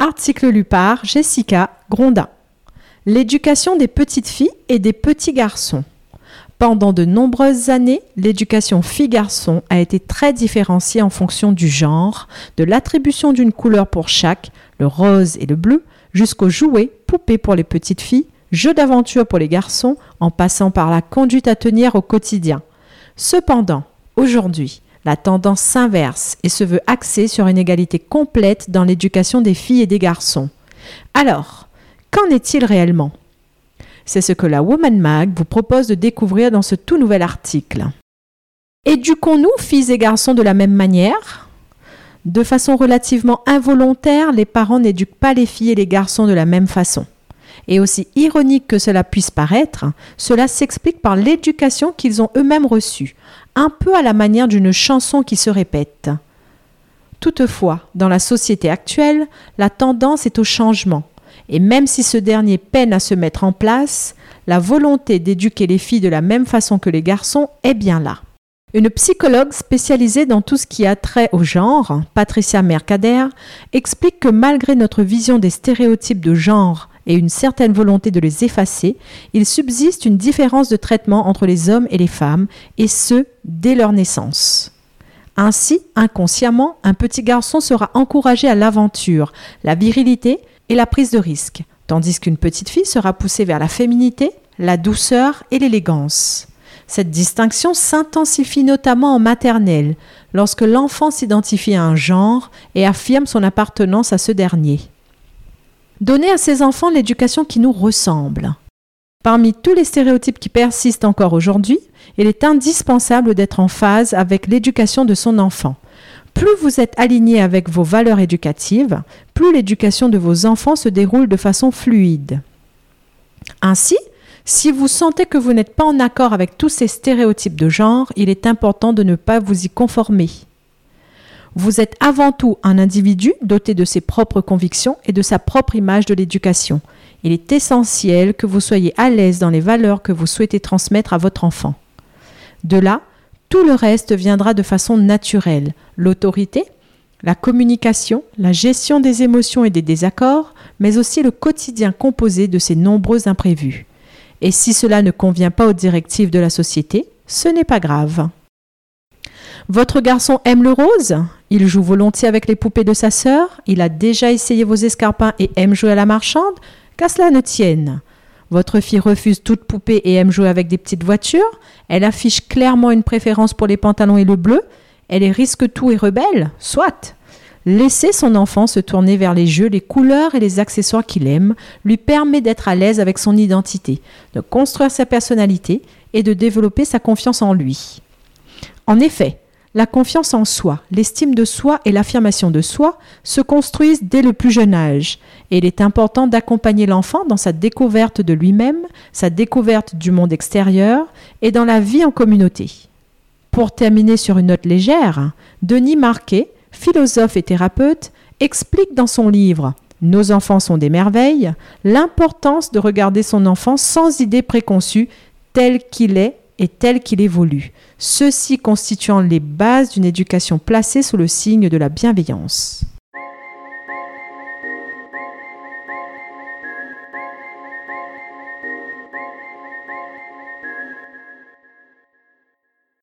Article lu par Jessica Grondin. L'éducation des petites filles et des petits garçons. Pendant de nombreuses années, l'éducation fille-garçon a été très différenciée en fonction du genre, de l'attribution d'une couleur pour chaque, le rose et le bleu, jusqu'aux jouets, poupées pour les petites filles, jeux d'aventure pour les garçons, en passant par la conduite à tenir au quotidien. Cependant, aujourd'hui, la tendance s'inverse et se veut axée sur une égalité complète dans l'éducation des filles et des garçons. Alors, qu'en est-il réellement? C'est ce que la Woman Mag vous propose de découvrir dans ce tout nouvel article. Éduquons-nous filles et garçons de la même manière? De façon relativement involontaire, les parents n'éduquent pas les filles et les garçons de la même façon. Et aussi ironique que cela puisse paraître, cela s'explique par l'éducation qu'ils ont eux-mêmes reçue, un peu à la manière d'une chanson qui se répète. Toutefois, dans la société actuelle, la tendance est au changement, et même si ce dernier peine à se mettre en place, la volonté d'éduquer les filles de la même façon que les garçons est bien là. Une psychologue spécialisée dans tout ce qui a trait au genre, Patricia Mercader, explique que malgré notre vision des stéréotypes de genre et une certaine volonté de les effacer, il subsiste une différence de traitement entre les hommes et les femmes, et ce, dès leur naissance. Ainsi, inconsciemment, un petit garçon sera encouragé à l'aventure, la virilité et la prise de risque, tandis qu'une petite fille sera poussée vers la féminité, la douceur et l'élégance. Cette distinction s'intensifie notamment en maternelle, lorsque l'enfant s'identifie à un genre et affirme son appartenance à ce dernier. Donner à ses enfants l'éducation qui nous ressemble. Parmi tous les stéréotypes qui persistent encore aujourd'hui, il est indispensable d'être en phase avec l'éducation de son enfant, plus vous êtes aligné avec vos valeurs éducatives, plus l'éducation de vos enfants se déroule de façon fluide. Ainsi, si vous sentez que vous n'êtes pas en accord avec tous ces stéréotypes de genre, il est important de ne pas vous y conformer. Vous êtes avant tout un individu doté de ses propres convictions et de sa propre image de l'éducation. Il est essentiel que vous soyez à l'aise dans les valeurs que vous souhaitez transmettre à votre enfant. De là, tout le reste viendra de façon naturelle. L'autorité, la communication, la gestion des émotions et des désaccords, mais aussi le quotidien composé de ces nombreux imprévus. Et si cela ne convient pas aux directives de la société, ce n'est pas grave. Votre garçon aime le rose? Il joue volontiers avec les poupées de sa sœur Il a déjà essayé vos escarpins et aime jouer à la marchande Qu'à cela ne tienne. Votre fille refuse toute poupée et aime jouer avec des petites voitures. Elle affiche clairement une préférence pour les pantalons et le bleu. Elle est risque-tout et rebelle. Soit. Laissez son enfant se tourner vers les jeux, les couleurs et les accessoires qu'il aime lui permet d'être à l'aise avec son identité, de construire sa personnalité et de développer sa confiance en lui. En effet, la confiance en soi, l'estime de soi et l'affirmation de soi se construisent dès le plus jeune âge, et il est important d'accompagner l'enfant dans sa découverte de lui-même, sa découverte du monde extérieur et dans la vie en communauté. Pour terminer sur une note légère, Denis Marquet, philosophe et thérapeute, explique dans son livre Nos enfants sont des merveilles l'importance de regarder son enfant sans idée préconçue tel qu'il est et tel qu'il évolue, ceci constituant les bases d'une éducation placée sous le signe de la bienveillance.